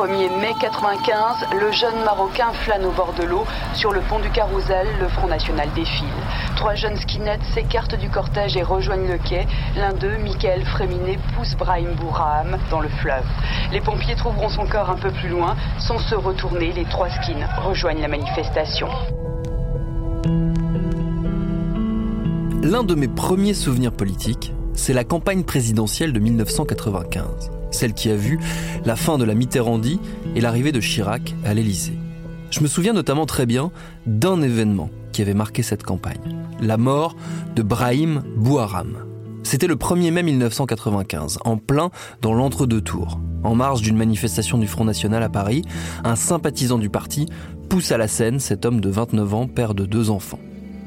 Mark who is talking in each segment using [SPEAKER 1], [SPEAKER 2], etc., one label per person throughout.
[SPEAKER 1] 1er mai 95, le jeune Marocain flâne au bord de l'eau. Sur le pont du Carousel, le Front National défile. Trois jeunes skinheads s'écartent du cortège et rejoignent le quai. L'un d'eux, Michael Fréminet, pousse Brahim Bouraham dans le fleuve. Les pompiers trouveront son corps un peu plus loin. Sans se retourner, les trois skins rejoignent la manifestation.
[SPEAKER 2] L'un de mes premiers souvenirs politiques, c'est la campagne présidentielle de 1995, celle qui a vu la fin de la Mitterrandie et l'arrivée de Chirac à l'Élysée. Je me souviens notamment très bien d'un événement qui avait marqué cette campagne, la mort de Brahim Bouharam. C'était le 1er mai 1995, en plein dans l'entre-deux tours. En marge d'une manifestation du Front National à Paris, un sympathisant du parti pousse à la scène cet homme de 29 ans, père de deux enfants.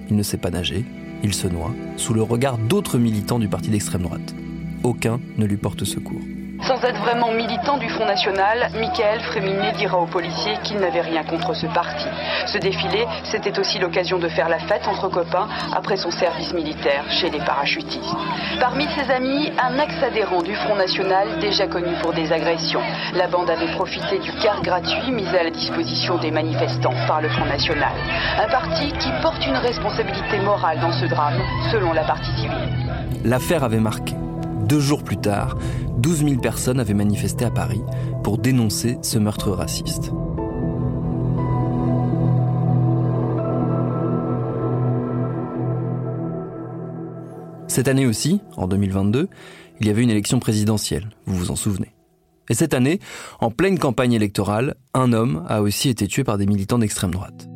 [SPEAKER 2] Il ne sait pas nager, il se noie sous le regard d'autres militants du parti d'extrême droite. Aucun ne lui porte secours.
[SPEAKER 1] Sans être vraiment militant du Front National, Michael Fréminet dira aux policiers qu'il n'avait rien contre ce parti. Ce défilé, c'était aussi l'occasion de faire la fête entre copains après son service militaire chez les parachutistes. Parmi ses amis, un ex-adhérent du Front National déjà connu pour des agressions. La bande avait profité du car gratuit mis à la disposition des manifestants par le Front National. Un parti qui porte une responsabilité morale dans ce drame, selon la partie civile.
[SPEAKER 2] L'affaire avait marqué. Deux jours plus tard, 12 000 personnes avaient manifesté à Paris pour dénoncer ce meurtre raciste. Cette année aussi, en 2022, il y avait une élection présidentielle, vous vous en souvenez. Et cette année, en pleine campagne électorale, un homme a aussi été tué par des militants d'extrême droite.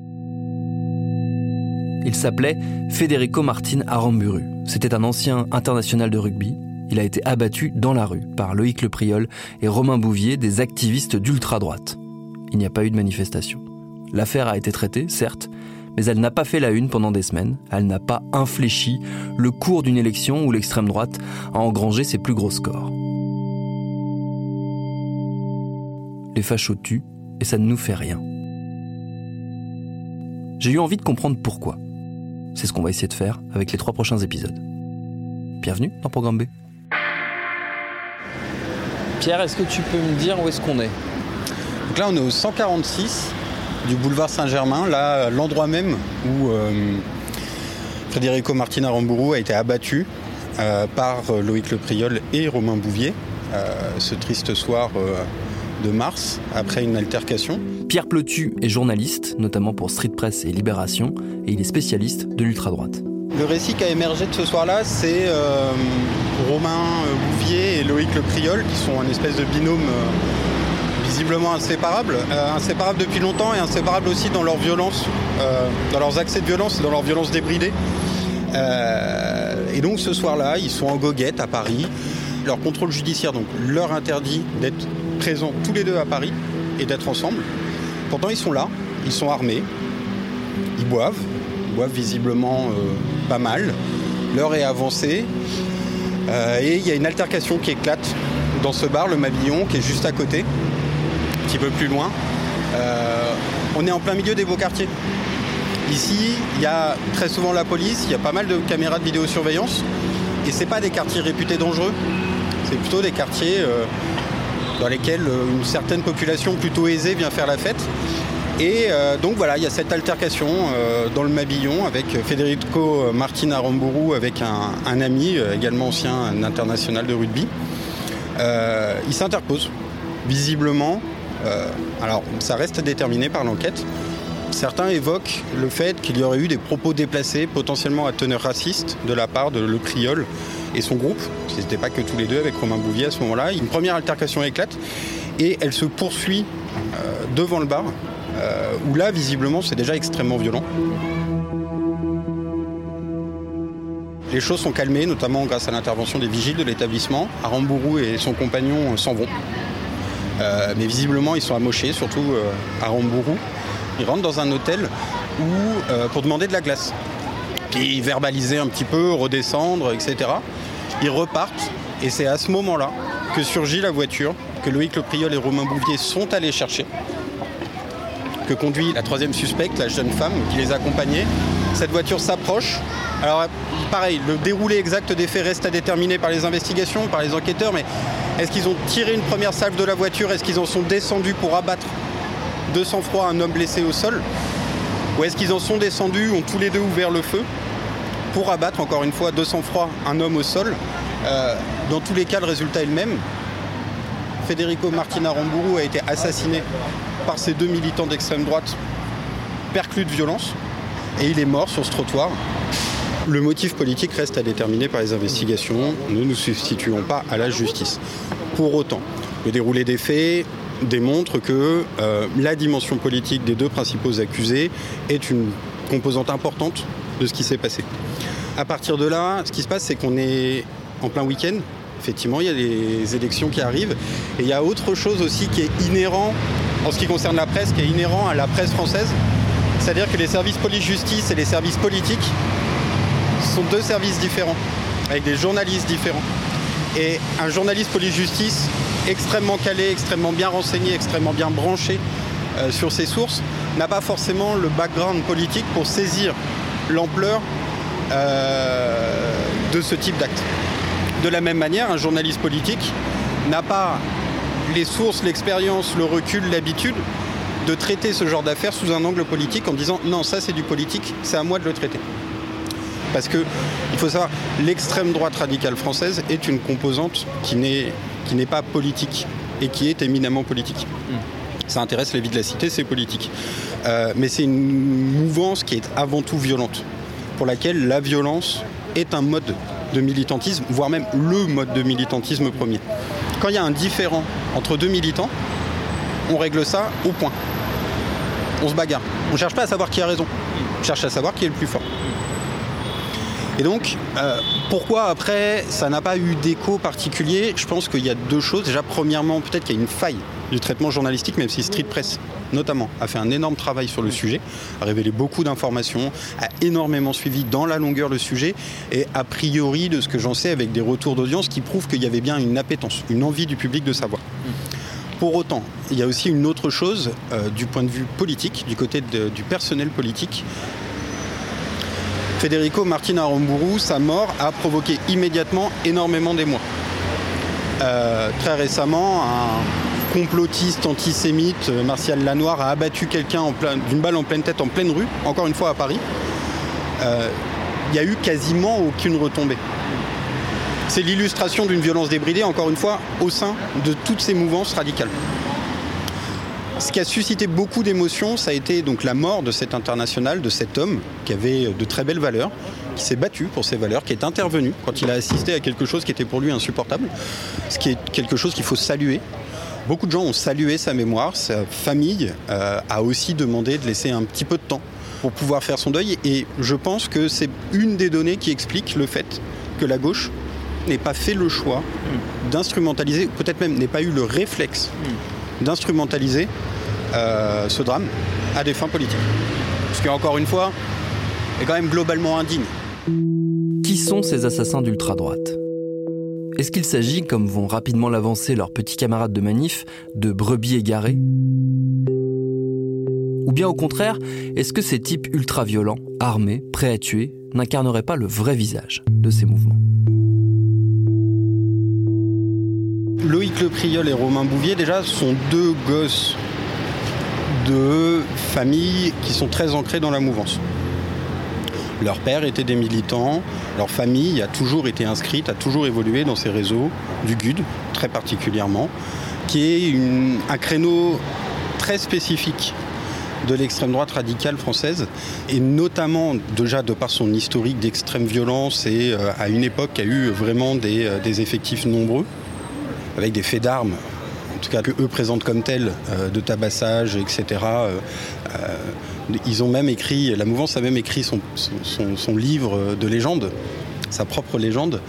[SPEAKER 2] Il s'appelait Federico Martin Aramburu. C'était un ancien international de rugby. Il a été abattu dans la rue par Loïc Lepriol et Romain Bouvier, des activistes d'ultra-droite. Il n'y a pas eu de manifestation. L'affaire a été traitée, certes, mais elle n'a pas fait la une pendant des semaines. Elle n'a pas infléchi le cours d'une élection où l'extrême droite a engrangé ses plus gros scores. Les fachos tuent et ça ne nous fait rien. J'ai eu envie de comprendre pourquoi. C'est ce qu'on va essayer de faire avec les trois prochains épisodes. Bienvenue dans Programme B. Pierre, est-ce que tu peux me dire où est-ce qu'on est?
[SPEAKER 3] Donc là, on est au 146 du boulevard Saint-Germain, là, l'endroit même où euh, Federico Martina Rambourou a été abattu euh, par euh, Loïc Lepriol et Romain Bouvier euh, ce triste soir euh, de mars, après une altercation.
[SPEAKER 2] Pierre Plotu est journaliste, notamment pour Street Press et Libération, et il est spécialiste de l'ultra-droite.
[SPEAKER 3] Le récit qui a émergé de ce soir-là, c'est euh, Romain Bouvier et Loïc Lepriol, qui sont un espèce de binôme euh, visiblement inséparable, euh, inséparable depuis longtemps et inséparable aussi dans leur violence, euh, dans leurs accès de violence, dans leur violence débridée. Euh, et donc ce soir-là, ils sont en goguette à Paris. Leur contrôle judiciaire donc leur interdit d'être présents tous les deux à Paris et d'être ensemble. Pourtant ils sont là, ils sont armés, ils boivent, ils boivent visiblement pas mal. L'heure est avancée et il y a une altercation qui éclate dans ce bar, le Mabillon, qui est juste à côté, un petit peu plus loin. Euh, on est en plein milieu des beaux quartiers. Ici, il y a très souvent la police, il y a pas mal de caméras de vidéosurveillance, et c'est pas des quartiers réputés dangereux, c'est plutôt des quartiers euh, dans lesquels euh, une certaine population plutôt aisée vient faire la fête. Et euh, donc voilà, il y a cette altercation dans le Mabillon avec Federico Martina Rambourou, avec un, ami, également ancien international de rugby. il s'interpose, visiblement. alors, ça reste déterminé par l'enquête. Certains évoquent le fait qu'il y aurait eu des propos déplacés, potentiellement à teneur raciste, de la part de Le Criol et son groupe. Ce n'était pas que tous les deux avec Romain Bouvier à ce moment-là. Une première altercation éclate et elle se poursuit euh, devant le bar, euh, où là, visiblement, c'est déjà extrêmement violent. Les choses sont calmées, notamment grâce à l'intervention des vigiles de l'établissement. Arambourou et son compagnon s'en vont. Euh, mais visiblement, ils sont amochés, surtout Arambourou. Ils rentrent dans un hôtel euh, pour demander de la glace. Puis verbaliser un petit peu, redescendre, etc. Ils repartent et c'est à ce moment-là que surgit la voiture que Loïc Lepriol et Romain Bouvier sont allés chercher, que conduit la troisième suspecte, la jeune femme qui les accompagnait. Cette voiture s'approche. Alors pareil, le déroulé exact des faits reste à déterminer par les investigations, par les enquêteurs, mais est-ce qu'ils ont tiré une première salve de la voiture? Est-ce qu'ils en sont descendus pour abattre de sang-froid un homme blessé au sol? Ou est-ce qu'ils en sont descendus, ont tous les deux ouvert le feu pour abattre encore une fois de sang-froid un homme au sol? Euh, Dans tous les cas, le résultat est le même. Federico Martina Rambourou a été assassiné par ces deux militants d'extrême droite perclus de violence et il est mort sur ce trottoir. Le motif politique reste à déterminer par les investigations. Nous ne nous substituons pas à la justice. Pour autant, le déroulé des faits démontre que euh, la dimension politique des deux principaux accusés est une composante importante de ce qui s'est passé. À partir de là, ce qui se passe, c'est qu'on est en plein week-end. Effectivement, il y a les élections qui arrivent. Et il y a autre chose aussi qui est inhérent, en ce qui concerne la presse, qui est inhérent à la presse française. C'est-à-dire que les services police-justice et les services politiques sont deux services différents, avec des journalistes différents. Et un journaliste police-justice extrêmement calé, extrêmement bien renseigné, extrêmement bien branché euh, sur ses sources, n'a pas forcément le background politique pour saisir l'ampleur euh, de ce type d'acte. De la même manière, un journaliste politique n'a pas les sources, l'expérience, le recul, l'habitude de traiter ce genre d'affaires sous un angle politique en disant non, ça c'est du politique, c'est à moi de le traiter. Parce que, il faut savoir, l'extrême droite radicale française est une composante qui n'est qui n'est pas politique et qui est éminemment politique. Hmm. Ça intéresse les vies de la cité, c'est politique. Euh, mais c'est une mouvance qui est avant tout violente, pour laquelle la violence est un mode de militantisme, voire même le mode de militantisme premier. Quand il y a un différent entre deux militants, on règle ça au point. On se bagarre. On ne cherche pas à savoir qui a raison. On cherche à savoir qui est le plus fort. Et donc, euh, pourquoi après ça n'a pas eu d'écho particulier? Je pense qu'il y a deux choses. Déjà, premièrement, peut-être qu'il y a une faille du traitement journalistique, même si Street Press notamment, a fait un énorme travail sur le sujet, a révélé beaucoup d'informations, a énormément suivi dans la longueur le sujet, et a priori, de ce que j'en sais, avec des retours d'audience qui prouvent qu'il y avait bien une appétence, une envie du public de savoir. Pour autant, il y a aussi une autre chose euh, du point de vue politique, du côté du personnel politique, Federico Martina Aramburu, sa mort a provoqué immédiatement énormément d'émoi. Euh, très récemment, un complotiste antisémite, euh, Martial Lanoir, a abattu quelqu'un d'une balle en pleine tête en pleine rue, encore une fois à Paris. Il n'y a eu quasiment aucune retombée. C'est l'illustration d'une violence débridée, encore une fois, au sein de toutes ces mouvances radicales. Ce qui a suscité beaucoup d'émotions, ça a été donc la mort de cet international, de cet homme qui avait de très belles valeurs, qui s'est battu pour ses valeurs, qui est intervenu quand il a assisté à quelque chose qui était pour lui insupportable, ce qui est quelque chose qu'il faut saluer. Beaucoup de gens ont salué sa mémoire, sa famille euh, a aussi demandé de laisser un petit peu de temps pour pouvoir faire son deuil et je pense que c'est une des données qui explique le fait que la gauche n'ait pas fait le choix d'instrumentaliser, peut-être même n'ait pas eu le réflexe d'instrumentaliser euh, ce drame à des fins politiques. Ce qui, encore une fois, est quand même globalement indigne.
[SPEAKER 2] Qui sont ces assassins d'ultra-droite? Est-ce qu'il s'agit, comme vont rapidement l'avancer leurs petits camarades de manif, de brebis égarés Ou bien au contraire, est-ce que ces types ultra-violents, armés, prêts à tuer, n'incarneraient pas le vrai visage de ces mouvements?
[SPEAKER 3] Loïc Le Priol et Romain Bouvier, déjà, sont deux gosses de familles qui sont très ancrées dans la mouvance. Leur père était des militants, leur famille a toujours été inscrite, a toujours évolué dans ces réseaux, du GUD très particulièrement, qui est un créneau très spécifique de l'extrême droite radicale française, et notamment déjà de par son historique d'extrême violence et euh, à une époque qui a eu vraiment des, euh, des effectifs nombreux, avec des faits d'armes en tout cas que eux présentent comme tels, euh, de tabassage, etc. Euh, euh, ils ont même écrit, la mouvance a même écrit son, livre de légende, sa propre légende,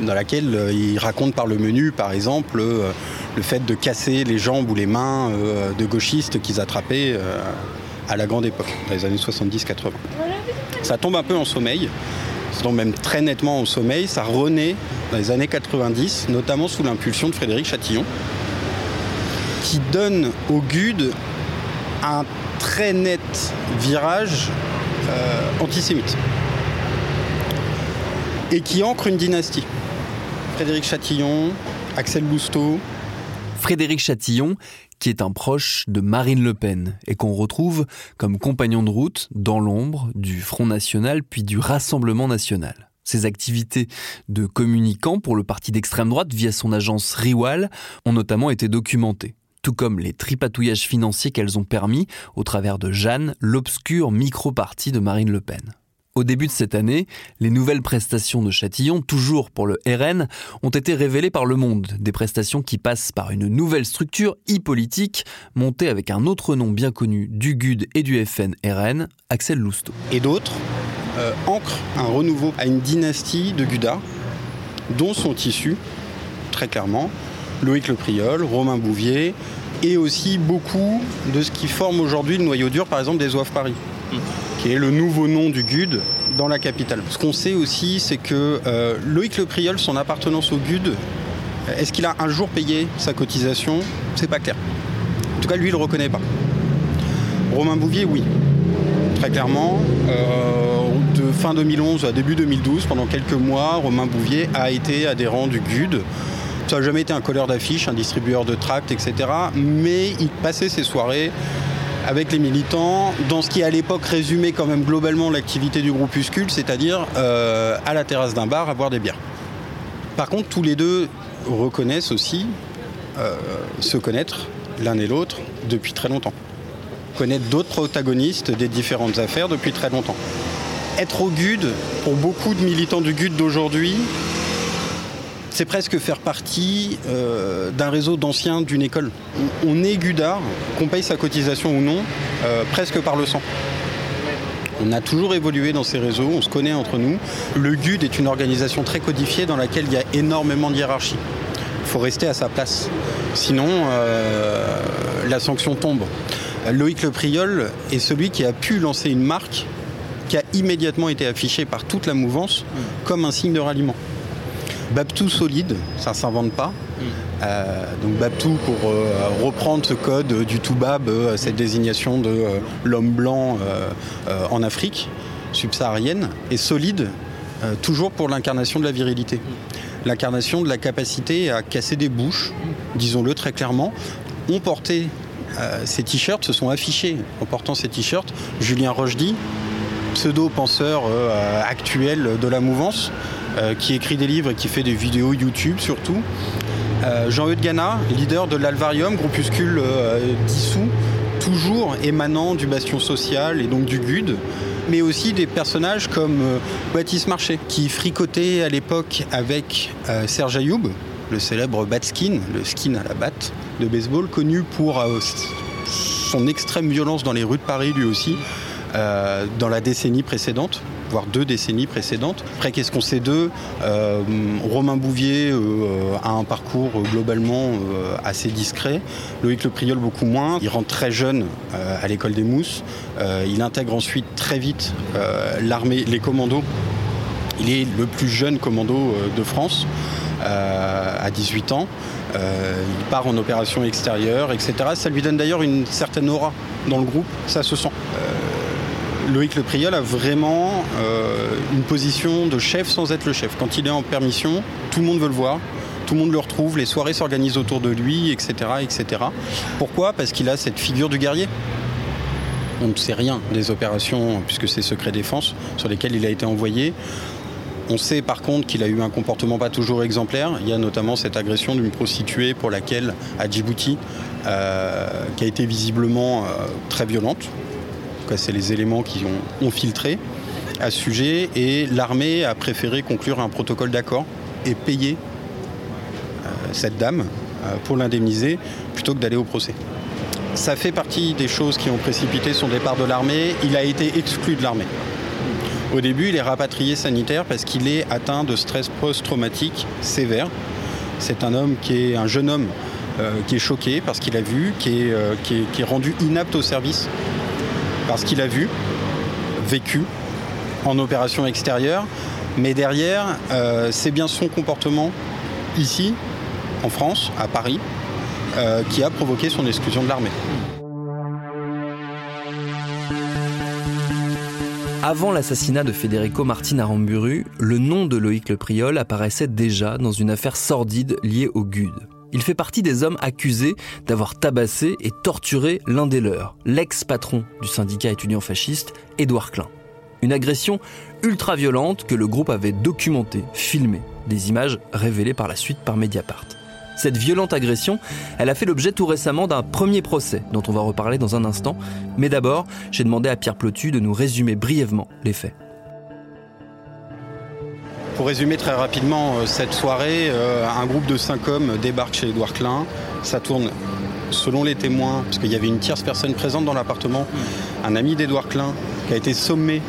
[SPEAKER 3] dans laquelle il raconte par le menu, par exemple, le fait de casser les jambes ou les mains de gauchistes qu'ils attrapaient à la grande époque, dans les années 70-80. Ça tombe un peu en sommeil, tombe même très nettement en sommeil, ça renaît dans les années 90, notamment sous l'impulsion de Frédéric Chatillon, qui donne au GUD un très net virage euh, antisémite et qui ancre une dynastie. Frédéric Chatillon, Axel Lousteau.
[SPEAKER 2] Frédéric Chatillon, qui est un proche de Marine Le Pen et qu'on retrouve comme compagnon de route dans l'ombre du Front National puis du Rassemblement National. Ses activités de communicant pour le parti d'extrême droite via son agence Riwal ont notamment été documentées tout comme les tripatouillages financiers qu'elles ont permis au travers de Jeanne, l'obscur micro-parti de Marine Le Pen. Au début de cette année, les nouvelles prestations de Châtillon, toujours pour le RN, ont été révélées par Le Monde, des prestations qui passent par une nouvelle structure e-politique montée avec un autre nom bien connu du GUD et du FN RN, Axel Lousteau.
[SPEAKER 3] Et d'autres euh, ancrent un renouveau à une dynastie de Gudas dont sont issus, très clairement, Loïc Le Priol, Romain Bouvier, et aussi beaucoup de ce qui forme aujourd'hui le noyau dur, par exemple, des OAF Paris, qui est le nouveau nom du GUD dans la capitale. Ce qu'on sait aussi, c'est que euh, Loïc Le Priol, son appartenance au GUD, est-ce qu'il a un jour payé sa cotisation? C'est pas clair. En tout cas, lui, il le reconnaît pas. Romain Bouvier, oui. Très clairement, euh, de fin 2011 à début 2012, pendant quelques mois, Romain Bouvier a été adhérent du GUD. Ça n'a jamais été un colleur d'affiches, un distributeur de tracts, etc. Mais il passait ses soirées avec les militants dans ce qui à l'époque résumait quand même globalement l'activité du groupuscule, c'est-à-dire euh, à la terrasse d'un bar à boire des bières. Par contre, tous les deux reconnaissent aussi euh, se connaître l'un et l'autre depuis très longtemps. Connaître d'autres protagonistes des différentes affaires depuis très longtemps. Être au GUD, pour beaucoup de militants du GUD d'aujourd'hui, c'est presque faire partie euh, d'un réseau d'anciens d'une école. On est Gudard, qu'on paye sa cotisation ou non, euh, presque par le sang. On a toujours évolué dans ces réseaux, on se connaît entre nous. Le GUD est une organisation très codifiée dans laquelle il y a énormément de hiérarchie. Il faut rester à sa place. Sinon, euh, la sanction tombe. Loïc Le Priol est celui qui a pu lancer une marque qui a immédiatement été affichée par toute la mouvance comme un signe de ralliement. Babtou solide, ça ne s'invente pas. Mm. Euh, donc Babtou pour euh, reprendre ce code du Toubab, euh, cette désignation de l'homme blanc en Afrique subsaharienne, et solide toujours pour l'incarnation de la virilité. Mm. L'incarnation de la capacité à casser des bouches, disons-le très clairement. On portait ces t-shirts, se sont affichés en portant ces t-shirts. Julien Rochdy, pseudo-penseur actuel de la mouvance, euh, qui écrit des livres et qui fait des vidéos YouTube surtout. Euh, Jean-Eudes Gana, leader de l'Alvarium, groupuscule euh, dissous, toujours émanant du bastion social et donc du GUD, mais aussi des personnages comme Baptiste Marché, qui fricotait à l'époque avec Serge Ayoub, le célèbre Batskin, le skin à la batte de baseball, connu pour son extrême violence dans les rues de Paris lui aussi, dans la décennie précédente voire deux décennies précédentes. Après, qu'est-ce qu'on sait d'eux euh, Romain Bouvier euh, a un parcours globalement euh, assez discret. Loïc Le Priol, beaucoup moins. Il rentre très jeune à l'école des mousses. il intègre ensuite très vite l'armée, les commandos. Il est le plus jeune commando de France. à 18 ans. il part en opération extérieure, etc. Ça lui donne d'ailleurs une certaine aura dans le groupe, ça se sent. Loïc Le Priol a vraiment une position de chef sans être le chef. Quand il est en permission, tout le monde veut le voir, tout le monde le retrouve, les soirées s'organisent autour de lui, etc. etc. Pourquoi? Parce qu'il a cette figure du guerrier on ne sait rien des opérations, puisque c'est secret défense, sur lesquelles il a été envoyé. On sait par contre qu'il a eu un comportement pas toujours exemplaire. Il y a notamment cette agression d'une prostituée pour laquelle, à Djibouti, euh, qui a été visiblement euh, très violente. C'est les éléments qui ont, filtré à ce sujet. Et l'armée a préféré conclure un protocole d'accord et payer euh, cette dame pour l'indemniser plutôt que d'aller au procès. Ça fait partie des choses qui ont précipité son départ de l'armée. Il a été exclu de l'armée. Au début, il est rapatrié sanitaire parce qu'il est atteint de stress post-traumatique sévère. C'est un homme qui est un jeune homme euh, qui est choqué parce qu'il a vu, euh, qui est, rendu inapte au service parce qu'il a vu, vécu en opération extérieure. Mais derrière, euh, c'est bien son comportement ici, en France, à Paris, euh, qui a provoqué son exclusion de l'armée.
[SPEAKER 2] Avant l'assassinat de Federico Martin Aramburu, le nom de Loïc Le Priol apparaissait déjà dans une affaire sordide liée au GUD. Il fait partie des hommes accusés d'avoir tabassé et torturé l'un des leurs, l'ex-patron du syndicat étudiant fasciste, Édouard Klein. Une agression ultra violente que le groupe avait documentée, filmée, des images révélées par la suite par Mediapart. Cette violente agression, elle a fait l'objet tout récemment d'un premier procès, dont on va reparler dans un instant. Mais d'abord, j'ai demandé à Pierre Plotu de nous résumer brièvement les faits.
[SPEAKER 3] Pour résumer très rapidement euh, cette soirée, euh, un groupe de cinq hommes débarque chez Édouard Klein. Ça tourne selon les témoins, parce qu'il y avait une tierce personne présente dans l'appartement, un ami d'Édouard Klein, qui a été sommé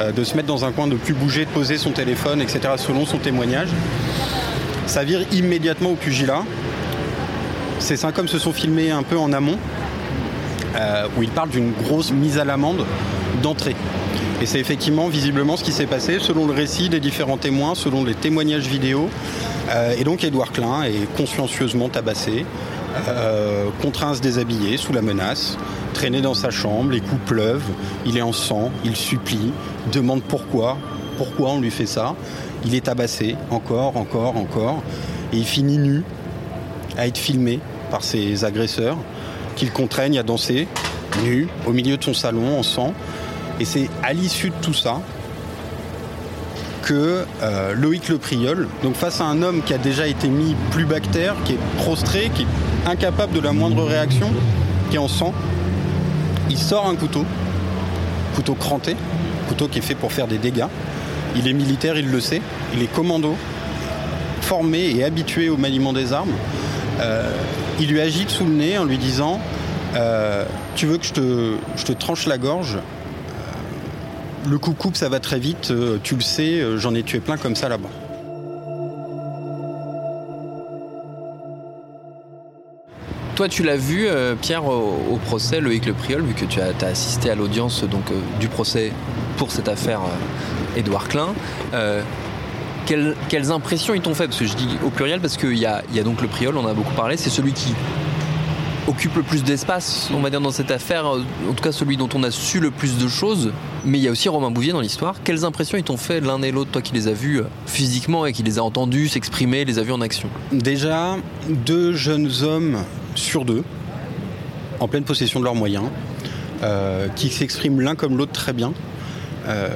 [SPEAKER 3] euh, de se mettre dans un coin, de ne plus bouger, de poser son téléphone, etc., selon son témoignage. Ça vire immédiatement au pugilat. Ces cinq hommes se sont filmés un peu en amont, euh, où ils parlent d'une grosse mise à l'amende d'entrée. Et c'est effectivement visiblement ce qui s'est passé selon le récit des différents témoins, selon les témoignages vidéo. Euh, et donc Édouard Klein est consciencieusement tabassé, euh, contraint à se déshabiller sous la menace, traîné dans sa chambre, les coups pleuvent, il est en sang, il supplie, demande pourquoi, pourquoi on lui fait ça. Il est tabassé encore, encore, encore. Et il finit nu, à être filmé par ses agresseurs, qui le contraignent à danser, nu, au milieu de son salon, en sang. Et c'est à l'issue de tout ça que euh, Loïc Le Priol, donc face à un homme qui a déjà été mis plus bactère, qui est prostré, qui est incapable de la moindre réaction, qui est en sang, il sort un couteau, couteau cranté, couteau qui est fait pour faire des dégâts, il est militaire, il le sait. Il est commando, formé et habitué au maniement des armes. Euh, il lui agite sous le nez en lui disant euh, Tu veux que je te, je te tranche la gorge? Le coup ça va très vite. tu le sais, j'en ai tué plein comme ça là-bas.
[SPEAKER 2] Toi, tu l'as vu, Pierre, au, procès, Loïc Le Priol, vu que tu as, assisté à l'audience du procès pour cette affaire Édouard Klein. Euh, quelles, impressions ils t'ont fait? Parce que je dis au pluriel parce qu'il y a, y a donc le Priol, on en a beaucoup parlé, c'est celui qui occupe le plus d'espace, on va dire, dans cette affaire, en tout cas celui dont on a su le plus de choses. Mais il y a aussi Romain Bouvier dans l'histoire. Quelles impressions ils t'ont fait l'un et l'autre, toi qui les as vus euh, physiquement et qui les as entendus s'exprimer, les as vus en action?
[SPEAKER 3] Déjà, deux jeunes hommes sur deux, en pleine possession de leurs moyens, euh, qui s'expriment l'un comme l'autre très bien. Euh,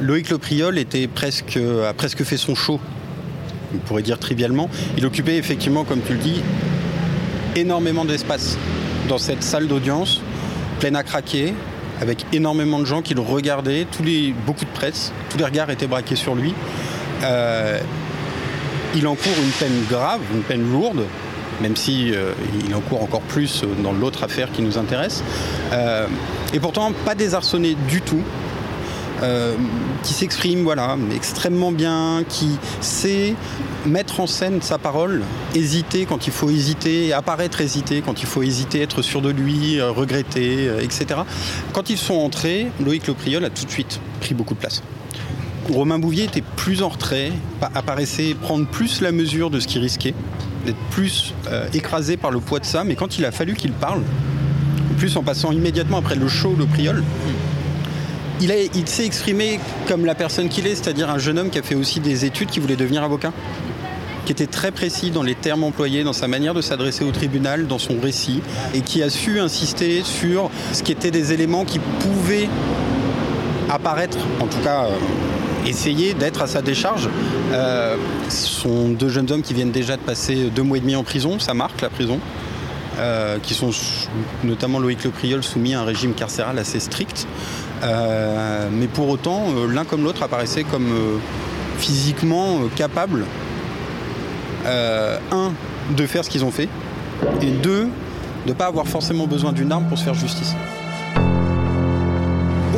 [SPEAKER 3] Loïc Lopriol était presque, a presque fait son show, on pourrait dire trivialement. Il occupait effectivement, comme tu le dis, énormément d'espace dans cette salle d'audience, pleine à craquer, avec énormément de gens qui le regardaient, beaucoup de presse, tous les regards étaient braqués sur lui. Euh, il encourt une peine grave, une peine lourde, même si euh, il encourt encore plus dans l'autre affaire qui nous intéresse. et pourtant, pas désarçonné du tout. Euh, qui s'exprime voilà, extrêmement bien, qui sait mettre en scène sa parole, hésiter quand il faut hésiter, apparaître hésiter quand il faut hésiter, être sûr de lui, euh, regretter, euh, etc. Quand ils sont entrés, Loïc Lepriol a tout de suite pris beaucoup de place. Romain Bouvier était plus en retrait, apparaissait prendre plus la mesure de ce qu'il risquait, d'être plus écrasé par le poids de ça, mais quand il a fallu qu'il parle, en plus en passant immédiatement après le show, le priol, il, s'est exprimé comme la personne qu'il est, c'est-à-dire un jeune homme qui a fait aussi des études, qui voulait devenir avocat qui était très précis dans les termes employés, dans sa manière de s'adresser au tribunal, dans son récit, et qui a su insister sur ce qui étaient des éléments qui pouvaient apparaître, en tout cas euh, essayer d'être à sa décharge. Euh, ce sont deux jeunes hommes qui viennent déjà de passer deux mois et demi en prison, ça marque la prison. Euh, qui sont notamment Loïc Le soumis à un régime carcéral assez strict. Mais pour autant, l'un comme l'autre apparaissait comme physiquement capable, un, de faire ce qu'ils ont fait, et deux, de ne pas avoir forcément besoin d'une arme pour se faire justice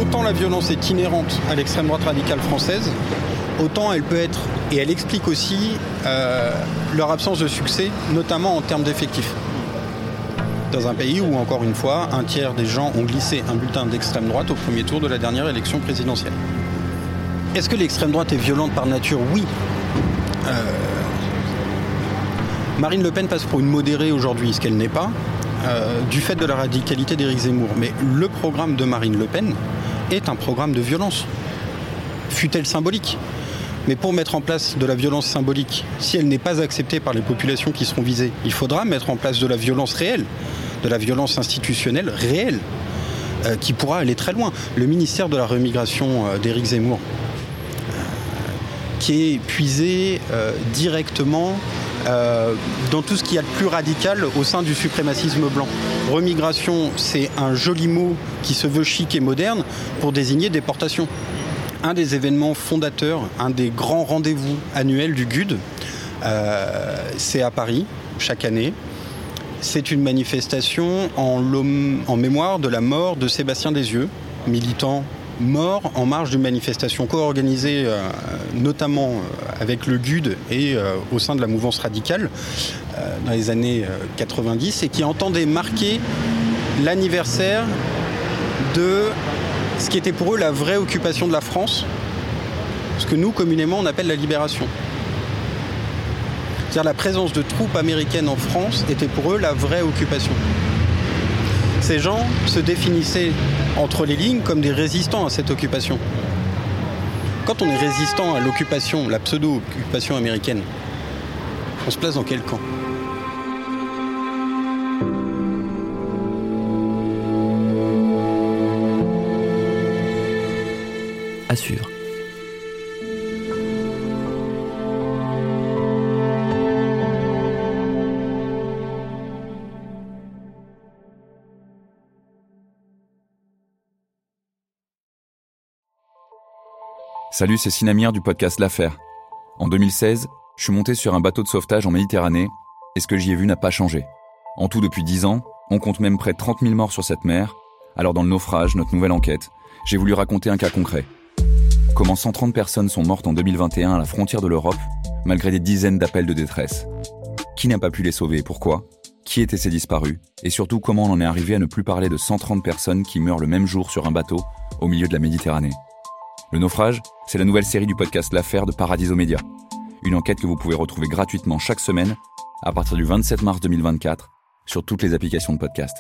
[SPEAKER 3] autant la violence est inhérente à l'extrême droite radicale française, autant elle peut être, et elle explique aussi euh, leur absence de succès, notamment en termes d'effectifs. Dans un pays où, encore une fois, un tiers des gens ont glissé un bulletin d'extrême droite au premier tour de la dernière élection présidentielle. Est-ce que l'extrême droite est violente par nature? Oui. Euh, Marine Le Pen passe pour une modérée aujourd'hui, ce qu'elle n'est pas, euh, du fait de la radicalité d'Éric Zemmour. Mais le programme de Marine Le Pen, est un programme de violence, fut-elle symbolique? Mais pour mettre en place de la violence symbolique, si elle n'est pas acceptée par les populations qui seront visées, il faudra mettre en place de la violence réelle, de la violence institutionnelle réelle, euh, qui pourra aller très loin. Le ministère de la remigration euh, d'Éric Zemmour, euh, qui est puisé directement dans tout ce qu'il y a de plus radical au sein du suprémacisme blanc. Remigration, c'est un joli mot qui se veut chic et moderne pour désigner déportation. Un des événements fondateurs, un des grands rendez-vous annuels du GUD, euh, c'est à Paris, chaque année. C'est une manifestation en, mémoire de la mort de Sébastien Desieux, militant mort en marge d'une manifestation co-organisée euh, notamment euh, avec le GUD et au sein de la mouvance radicale dans les années 90 et qui entendait marquer l'anniversaire de ce qui était pour eux la vraie occupation de la France, ce que nous communément on appelle la libération. C'est-à-dire la présence de troupes américaines en France était pour eux la vraie occupation. Ces gens se définissaient entre les lignes comme des résistants à cette occupation. Quand on est résistant à l'occupation, la pseudo-occupation américaine, on se place dans quel camp?
[SPEAKER 4] Salut, c'est Sinamir du podcast L'Affaire. En 2016, je suis monté sur un bateau de sauvetage en Méditerranée et ce que j'y ai vu n'a pas changé. En tout, depuis 10 ans, on compte même près de 30 000 morts sur cette mer. Alors, dans le naufrage, notre nouvelle enquête, j'ai voulu raconter un cas concret. Comment 130 personnes sont mortes en 2021 à la frontière de l'Europe, malgré des dizaines d'appels de détresse. Qui n'a pas pu les sauver et pourquoi? Qui étaient ces disparus? Et surtout, comment on en est arrivé à ne plus parler de 130 personnes qui meurent le même jour sur un bateau au milieu de la Méditerranée? Le naufrage, c'est la nouvelle série du podcast L'affaire de Paradiso Média. Une enquête que vous pouvez retrouver gratuitement chaque semaine à partir du 27 mars 2024 sur toutes les applications de podcast.